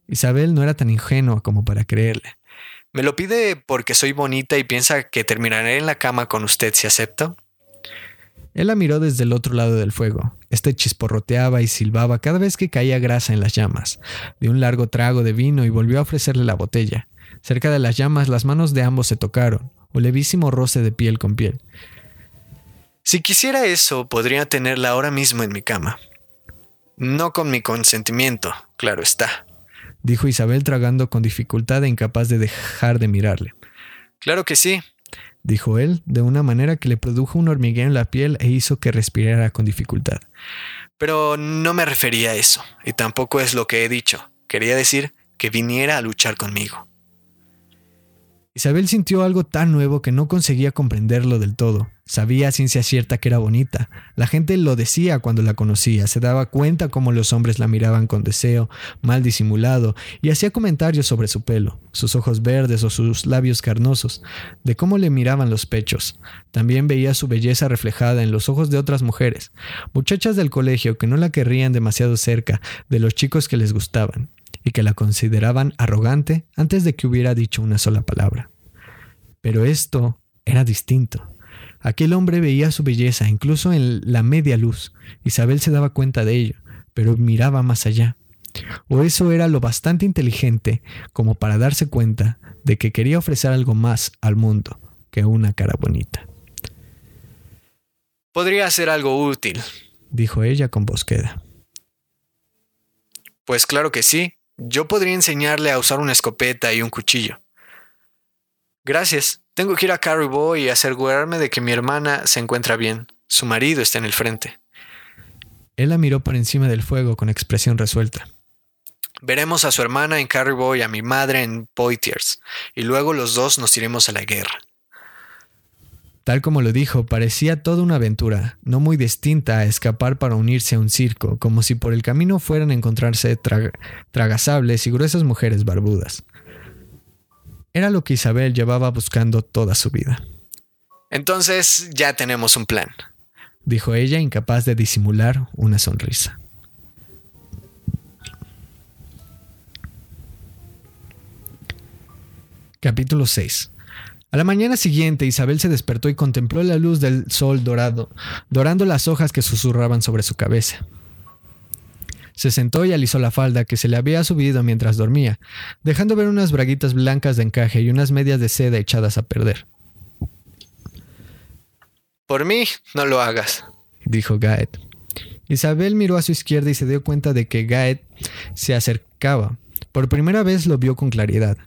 Isabel no era tan ingenua como para creerle. ¿Me lo pide porque soy bonita y piensa que terminaré en la cama con usted si acepto? Él la miró desde el otro lado del fuego. Este chisporroteaba y silbaba cada vez que caía grasa en las llamas. Dio un largo trago de vino y volvió a ofrecerle la botella. Cerca de las llamas las manos de ambos se tocaron o levísimo roce de piel con piel. Si quisiera eso, podría tenerla ahora mismo en mi cama. No con mi consentimiento, claro está, dijo Isabel tragando con dificultad e incapaz de dejar de mirarle. Claro que sí, dijo él, de una manera que le produjo un hormigueo en la piel e hizo que respirara con dificultad. Pero no me refería a eso, y tampoco es lo que he dicho. Quería decir que viniera a luchar conmigo. Isabel sintió algo tan nuevo que no conseguía comprenderlo del todo. Sabía a ciencia cierta que era bonita. La gente lo decía cuando la conocía, se daba cuenta cómo los hombres la miraban con deseo, mal disimulado, y hacía comentarios sobre su pelo, sus ojos verdes o sus labios carnosos, de cómo le miraban los pechos. También veía su belleza reflejada en los ojos de otras mujeres, muchachas del colegio que no la querrían demasiado cerca de los chicos que les gustaban y que la consideraban arrogante antes de que hubiera dicho una sola palabra. Pero esto era distinto. Aquel hombre veía su belleza incluso en la media luz. Isabel se daba cuenta de ello, pero miraba más allá. O eso era lo bastante inteligente como para darse cuenta de que quería ofrecer algo más al mundo que una cara bonita. Podría ser algo útil, dijo ella con bosqueda. Pues claro que sí, yo podría enseñarle a usar una escopeta y un cuchillo. Gracias. Tengo que ir a Caribou y asegurarme de que mi hermana se encuentra bien. Su marido está en el frente. Él la miró por encima del fuego con expresión resuelta. Veremos a su hermana en Caribou y a mi madre en Poitiers, y luego los dos nos iremos a la guerra. Tal como lo dijo, parecía toda una aventura, no muy distinta a escapar para unirse a un circo, como si por el camino fueran a encontrarse tragasables y gruesas mujeres barbudas. Era lo que Isabel llevaba buscando toda su vida. Entonces ya tenemos un plan, dijo ella, incapaz de disimular una sonrisa. Capítulo 6 a la mañana siguiente Isabel se despertó y contempló la luz del sol dorado, dorando las hojas que susurraban sobre su cabeza. Se sentó y alisó la falda que se le había subido mientras dormía, dejando ver unas braguitas blancas de encaje y unas medias de seda echadas a perder. Por mí, no lo hagas, dijo Gaet. Isabel miró a su izquierda y se dio cuenta de que Gaet se acercaba. Por primera vez lo vio con claridad.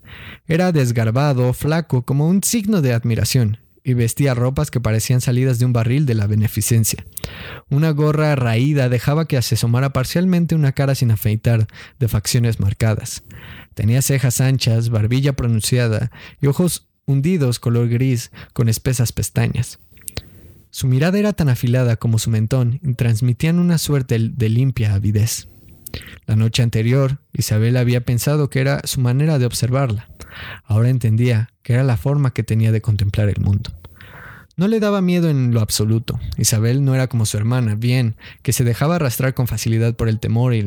Era desgarbado, flaco, como un signo de admiración, y vestía ropas que parecían salidas de un barril de la beneficencia. Una gorra raída dejaba que se asomara parcialmente una cara sin afeitar, de facciones marcadas. Tenía cejas anchas, barbilla pronunciada y ojos hundidos color gris con espesas pestañas. Su mirada era tan afilada como su mentón y transmitían una suerte de limpia avidez. La noche anterior, Isabel había pensado que era su manera de observarla. Ahora entendía que era la forma que tenía de contemplar el mundo. No le daba miedo en lo absoluto. Isabel no era como su hermana, bien, que se dejaba arrastrar con facilidad por el temor y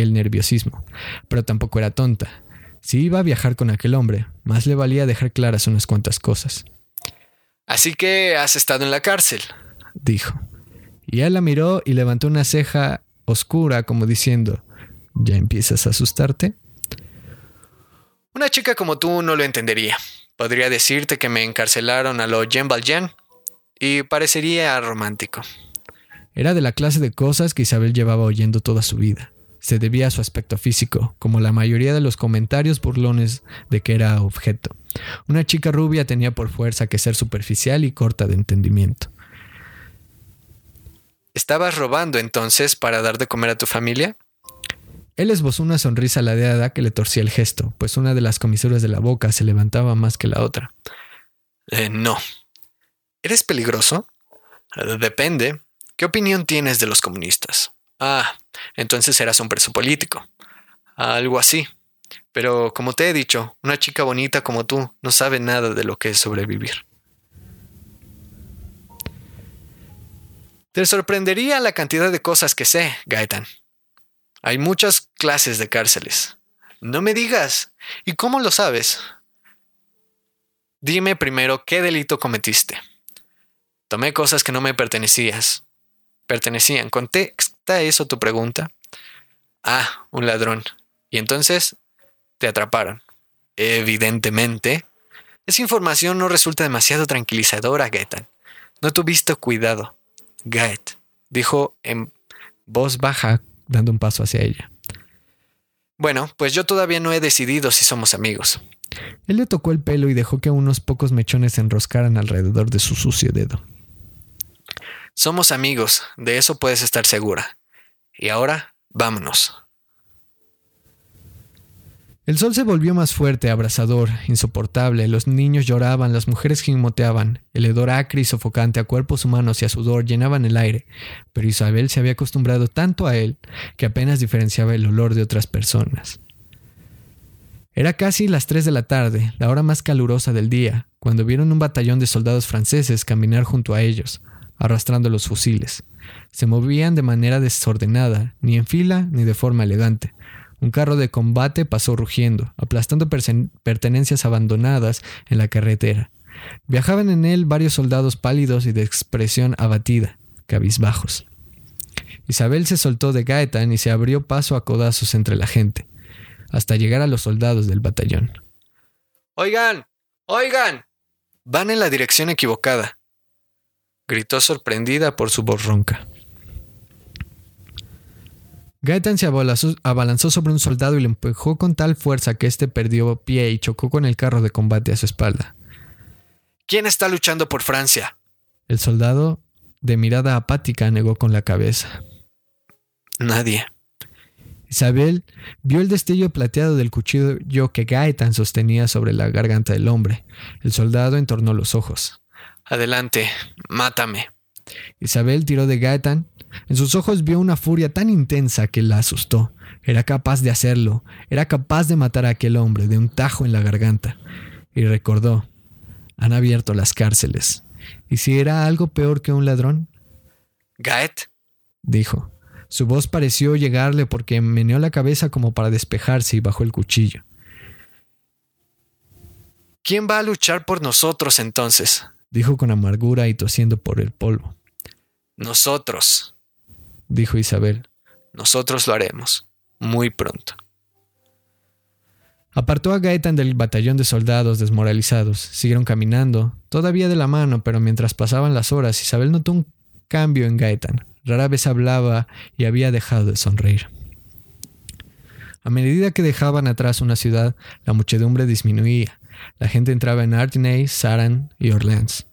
el, nerviosismo, pero tampoco era tonta. Si iba a viajar con aquel hombre, más le valía dejar claras unas cuantas cosas. Así que has estado en la cárcel, dijo. Y él la miró y levantó una ceja oscura como diciendo, ¿ya empiezas a asustarte? Una chica como tú no lo entendería. Podría decirte que me encarcelaron a lo Jean Valjean y parecería romántico. Era de la clase de cosas que Isabel llevaba oyendo toda su vida. Se debía a su aspecto físico, como la mayoría de los comentarios burlones de que era objeto. Una chica rubia tenía por fuerza que ser superficial y corta de entendimiento. ¿Estabas robando entonces para dar de comer a tu familia? Él esbozó una sonrisa ladeada que le torcía el gesto, pues una de las comisuras de la boca se levantaba más que la otra. Eh, no. ¿Eres peligroso? depende. ¿Qué opinión tienes de los comunistas? Ah, entonces eras un preso político. Algo así. Pero como te he dicho, una chica bonita como tú no sabe nada de lo que es sobrevivir. Te sorprendería la cantidad de cosas que sé, Gaetan. Hay muchas clases de cárceles. No me digas. ¿Y cómo lo sabes? Dime primero qué delito cometiste. Tomé cosas que no me pertenecías. Pertenecían. ¿Contesta eso tu pregunta? Ah, un ladrón. Y entonces te atraparon. Evidentemente. Esa información no resulta demasiado tranquilizadora, Gaetan. No tuviste cuidado. Gaet, dijo en voz baja dando un paso hacia ella. Bueno, pues yo todavía no he decidido si somos amigos. Él le tocó el pelo y dejó que unos pocos mechones se enroscaran alrededor de su sucio dedo. Somos amigos, de eso puedes estar segura. Y ahora, vámonos. El sol se volvió más fuerte, abrasador, insoportable. Los niños lloraban, las mujeres gimoteaban. El hedor acre y sofocante a cuerpos humanos y a sudor llenaban el aire. Pero Isabel se había acostumbrado tanto a él que apenas diferenciaba el olor de otras personas. Era casi las tres de la tarde, la hora más calurosa del día, cuando vieron un batallón de soldados franceses caminar junto a ellos, arrastrando los fusiles. Se movían de manera desordenada, ni en fila ni de forma elegante un carro de combate pasó rugiendo, aplastando pertenencias abandonadas en la carretera. Viajaban en él varios soldados pálidos y de expresión abatida, cabizbajos. Isabel se soltó de Gaetan y se abrió paso a codazos entre la gente, hasta llegar a los soldados del batallón. Oigan, oigan. Van en la dirección equivocada, gritó sorprendida por su voz ronca. Gaetan se abalanzó sobre un soldado y le empujó con tal fuerza que éste perdió pie y chocó con el carro de combate a su espalda. ¿Quién está luchando por Francia? El soldado, de mirada apática, negó con la cabeza. Nadie. Isabel vio el destello plateado del cuchillo que Gaetan sostenía sobre la garganta del hombre. El soldado entornó los ojos. Adelante, mátame. Isabel tiró de Gaetan en sus ojos vio una furia tan intensa que la asustó. Era capaz de hacerlo, era capaz de matar a aquel hombre de un tajo en la garganta. Y recordó, han abierto las cárceles. ¿Y si era algo peor que un ladrón? Gaet, dijo. Su voz pareció llegarle porque meneó la cabeza como para despejarse y bajó el cuchillo. ¿Quién va a luchar por nosotros entonces? dijo con amargura y tosiendo por el polvo. Nosotros, dijo Isabel. Nosotros lo haremos, muy pronto. Apartó a Gaetan del batallón de soldados desmoralizados. Siguieron caminando, todavía de la mano, pero mientras pasaban las horas, Isabel notó un cambio en Gaetan. Rara vez hablaba y había dejado de sonreír. A medida que dejaban atrás una ciudad, la muchedumbre disminuía. La gente entraba en Artenay, Saran y Orleans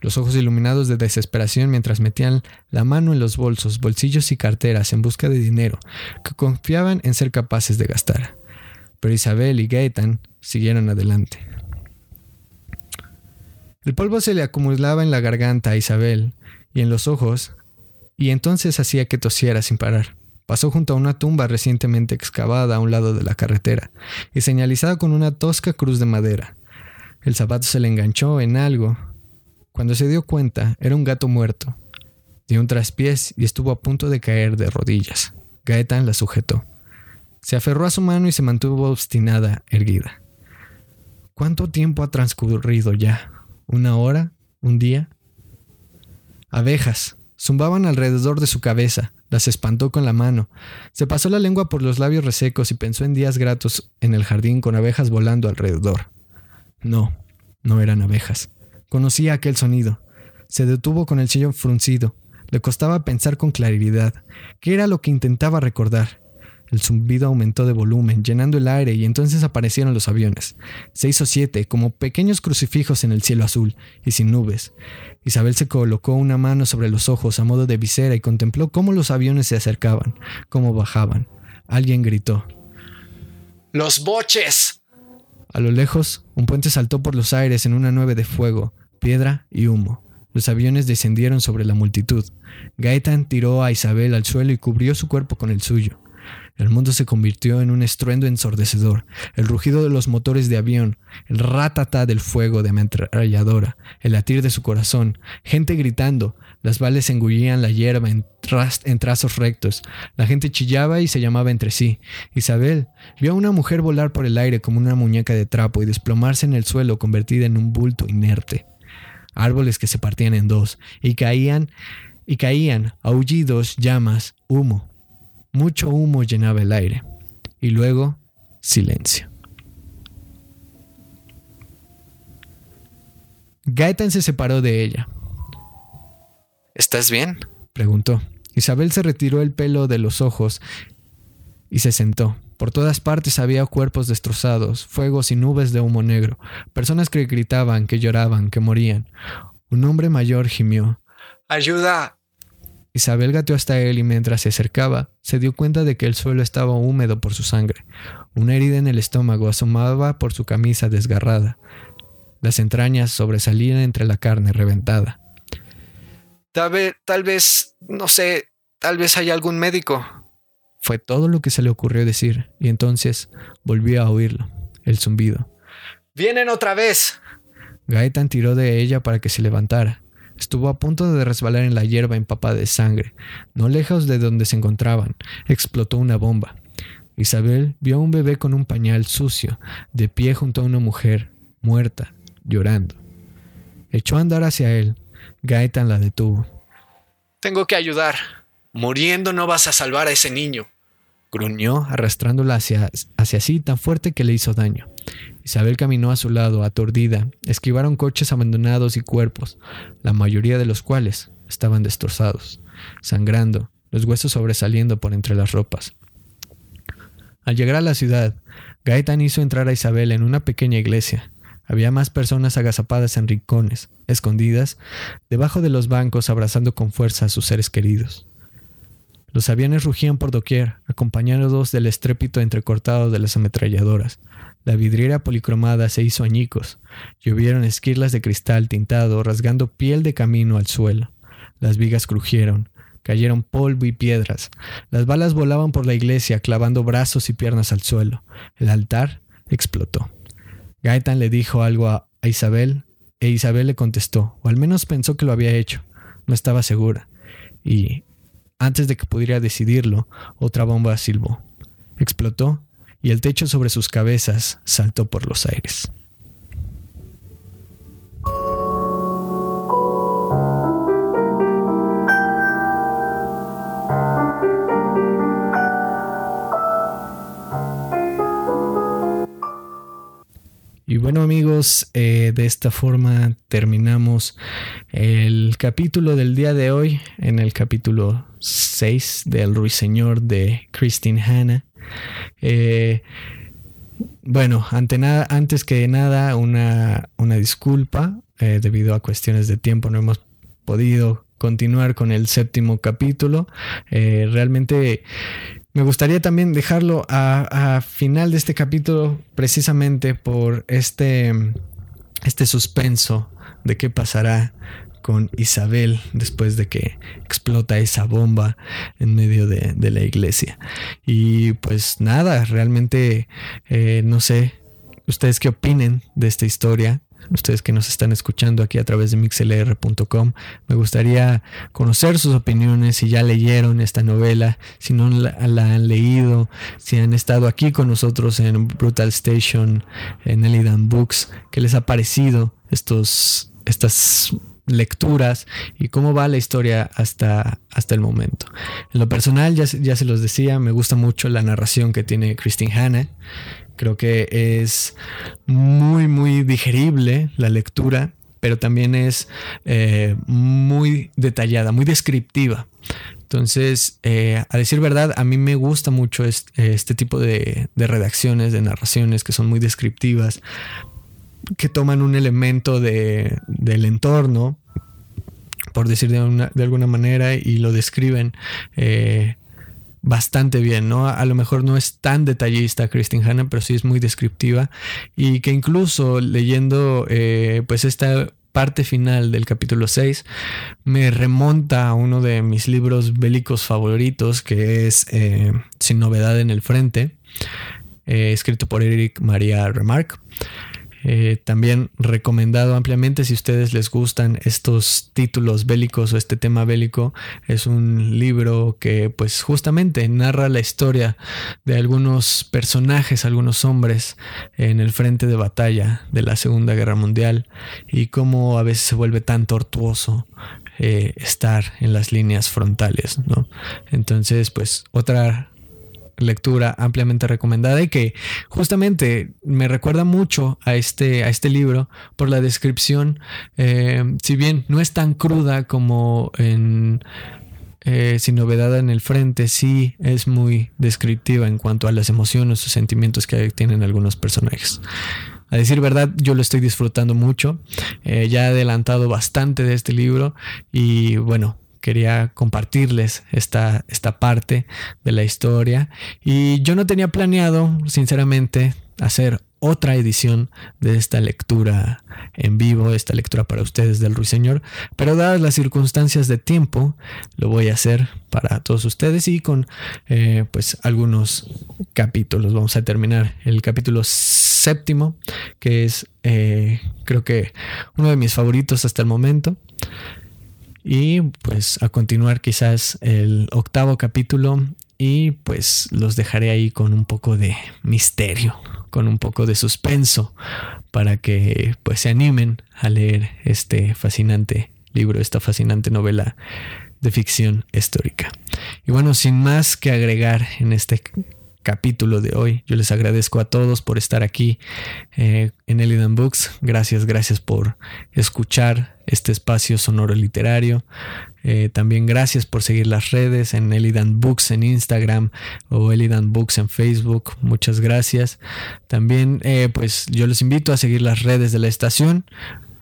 los ojos iluminados de desesperación mientras metían la mano en los bolsos, bolsillos y carteras en busca de dinero que confiaban en ser capaces de gastar. Pero Isabel y Gaetan siguieron adelante. El polvo se le acumulaba en la garganta a Isabel y en los ojos, y entonces hacía que tosiera sin parar. Pasó junto a una tumba recientemente excavada a un lado de la carretera y señalizada con una tosca cruz de madera. El zapato se le enganchó en algo cuando se dio cuenta, era un gato muerto. Dio un traspiés y estuvo a punto de caer de rodillas. Gaetan la sujetó. Se aferró a su mano y se mantuvo obstinada, erguida. ¿Cuánto tiempo ha transcurrido ya? ¿Una hora? ¿Un día? Abejas. Zumbaban alrededor de su cabeza. Las espantó con la mano. Se pasó la lengua por los labios resecos y pensó en días gratos en el jardín con abejas volando alrededor. No, no eran abejas. Conocía aquel sonido. Se detuvo con el sello fruncido. Le costaba pensar con claridad. ¿Qué era lo que intentaba recordar? El zumbido aumentó de volumen, llenando el aire, y entonces aparecieron los aviones. Seis o siete, como pequeños crucifijos en el cielo azul, y sin nubes. Isabel se colocó una mano sobre los ojos a modo de visera y contempló cómo los aviones se acercaban, cómo bajaban. Alguien gritó. ¡Los boches! A lo lejos, un puente saltó por los aires en una nube de fuego piedra y humo. Los aviones descendieron sobre la multitud. Gaetan tiró a Isabel al suelo y cubrió su cuerpo con el suyo. El mundo se convirtió en un estruendo ensordecedor, el rugido de los motores de avión, el ratata del fuego de ametralladora, el latir de su corazón, gente gritando, las balas engullían la hierba en, en, trazos rectos, la gente chillaba y se llamaba entre sí. Isabel vio a una mujer volar por el aire como una muñeca de trapo y desplomarse en el suelo convertida en un bulto inerte. Árboles que se partían en dos y caían y caían aullidos, llamas, humo. Mucho humo llenaba el aire. Y luego, silencio. Gaetan se separó de ella. ¿Estás bien? preguntó. Isabel se retiró el pelo de los ojos y se sentó. Por todas partes había cuerpos destrozados, fuegos y nubes de humo negro, personas que gritaban, que lloraban, que morían. Un hombre mayor gimió. ¡Ayuda! Isabel gateó hasta él y mientras se acercaba, se dio cuenta de que el suelo estaba húmedo por su sangre. Una herida en el estómago asomaba por su camisa desgarrada. Las entrañas sobresalían entre la carne reventada. Tal vez, tal vez, no sé, tal vez hay algún médico. Fue todo lo que se le ocurrió decir, y entonces volvió a oírlo, el zumbido. ¡Vienen otra vez! Gaetan tiró de ella para que se levantara. Estuvo a punto de resbalar en la hierba empapada de sangre. No lejos de donde se encontraban, explotó una bomba. Isabel vio a un bebé con un pañal sucio, de pie junto a una mujer, muerta, llorando. Echó a andar hacia él. Gaetan la detuvo. Tengo que ayudar. Muriendo no vas a salvar a ese niño. Gruñó, arrastrándola hacia, hacia sí tan fuerte que le hizo daño. Isabel caminó a su lado, aturdida. Esquivaron coches abandonados y cuerpos, la mayoría de los cuales estaban destrozados, sangrando, los huesos sobresaliendo por entre las ropas. Al llegar a la ciudad, Gaetan hizo entrar a Isabel en una pequeña iglesia. Había más personas agazapadas en rincones, escondidas, debajo de los bancos abrazando con fuerza a sus seres queridos. Los aviones rugían por doquier, acompañados del estrépito entrecortado de las ametralladoras. La vidriera policromada se hizo añicos. Llovieron esquirlas de cristal tintado, rasgando piel de camino al suelo. Las vigas crujieron. Cayeron polvo y piedras. Las balas volaban por la iglesia, clavando brazos y piernas al suelo. El altar explotó. Gaetan le dijo algo a Isabel, e Isabel le contestó, o al menos pensó que lo había hecho. No estaba segura. Y antes de que pudiera decidirlo, otra bomba silbó. Explotó y el techo sobre sus cabezas saltó por los aires. Y bueno amigos, eh, de esta forma terminamos el capítulo del día de hoy, en el capítulo 6 del Ruiseñor de Christine Hanna. Eh, bueno, antes que nada, una, una disculpa, eh, debido a cuestiones de tiempo no hemos podido continuar con el séptimo capítulo. realmente me gustaría también dejarlo a, final de este capítulo precisamente por este, este suspenso de qué pasará con Isabel después de que explota esa bomba en medio de, la iglesia. Y pues nada, realmente eh, no sé ustedes qué opinen de esta historia ustedes que nos están escuchando aquí a través de mixlr.com. Me gustaría conocer sus opiniones, si ya leyeron esta novela, si no la, han leído, si han estado aquí con nosotros en Brutal Station, en Elidan Books, qué les ha parecido estos, estas lecturas y cómo va la historia hasta, hasta el momento. En lo personal, ya, ya se los decía, me gusta mucho la narración que tiene Christine Hanna. Creo que es muy, muy digerible la lectura, pero también es eh, muy detallada, muy descriptiva. Entonces, eh, a decir verdad, a mí me gusta mucho este, tipo de, redacciones, de narraciones que son muy descriptivas, que toman un elemento de, del entorno, por decir de, de, alguna manera, y lo describen eh, bastante bien, ¿no? A lo mejor no es tan detallista Christine Hanna, pero sí es muy descriptiva y que incluso leyendo eh, pues esta parte final del capítulo 6 me remonta a uno de mis libros bélicos favoritos que es eh, Sin novedad en el frente, eh, escrito por Eric María Remarque. Eh, también recomendado ampliamente si ustedes les gustan estos títulos bélicos o este tema bélico. Es un libro que pues justamente narra la historia de algunos personajes, algunos hombres en el frente de batalla de la Segunda Guerra Mundial y cómo a veces se vuelve tan tortuoso eh, estar en las líneas frontales, ¿no? Entonces, pues otra lectura ampliamente recomendada y que justamente me recuerda mucho a este, a este libro por la descripción, eh, si bien no es tan cruda como en eh, Sin novedad en el frente, sí es muy descriptiva en cuanto a las emociones o sentimientos que tienen algunos personajes. A decir verdad, yo lo estoy disfrutando mucho. Eh, ya he adelantado bastante de este libro y bueno, quería compartirles esta, esta parte de la historia y yo no tenía planeado, sinceramente, hacer otra edición de esta lectura en vivo, esta lectura para ustedes del Ruiseñor, pero dadas las circunstancias de tiempo, lo voy a hacer para todos ustedes y con eh, pues algunos capítulos. Vamos a terminar el capítulo séptimo, que es eh, creo que uno de mis favoritos hasta el momento. Y pues a continuar quizás el octavo capítulo y pues los dejaré ahí con un poco de misterio, con un poco de suspenso para que pues se animen a leer este fascinante libro, esta fascinante novela de ficción histórica. Y bueno, sin más que agregar en este capítulo de hoy. Yo les agradezco a todos por estar aquí eh, en Elidan Books. Gracias, gracias por escuchar este espacio sonoro literario. Eh, también gracias por seguir las redes en Elidan Books en Instagram o Elidan Books en Facebook. Muchas gracias. También eh, pues yo les invito a seguir las redes de la estación.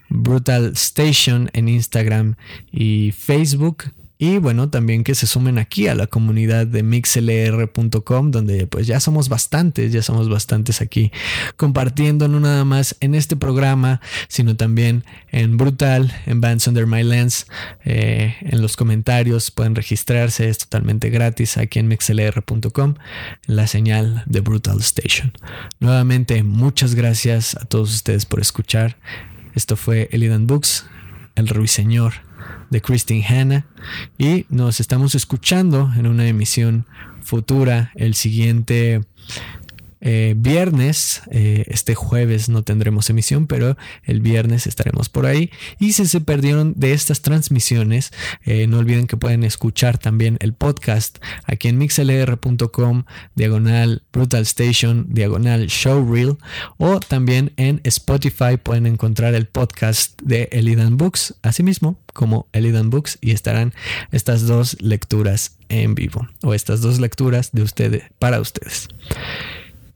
Brutal Station en Instagram y Facebook. Y bueno, también que se sumen aquí a la comunidad de mixlr.com, donde pues ya somos bastantes, ya somos bastantes aquí compartiendo no nada más en este programa, sino también en Brutal, en Bands Under My Lens, eh, en los comentarios pueden registrarse, es totalmente gratis aquí en mixlr.com, la señal de Brutal Station. Nuevamente, muchas gracias a todos ustedes por escuchar. Esto fue Elidan Books, el ruiseñor de Christine Hanna. Y nos estamos escuchando en una emisión futura el siguiente eh, viernes, eh, este jueves no tendremos emisión, pero el viernes estaremos por ahí. Y si se perdieron de estas transmisiones, eh, no olviden que pueden escuchar también el podcast aquí en mixlr.com, diagonal Brutal Station, diagonal Showreel, o también en Spotify pueden encontrar el podcast de Elidan Books, asimismo como Elidan Books, y estarán estas dos lecturas en vivo, o estas dos lecturas de ustedes para ustedes.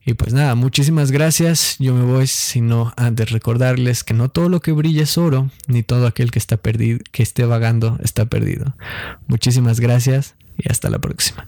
Y pues nada, muchísimas gracias. Yo me voy sino antes recordarles que no todo lo que brilla es oro, ni todo aquel que está perdido, que esté vagando está perdido. Muchísimas gracias y hasta la próxima.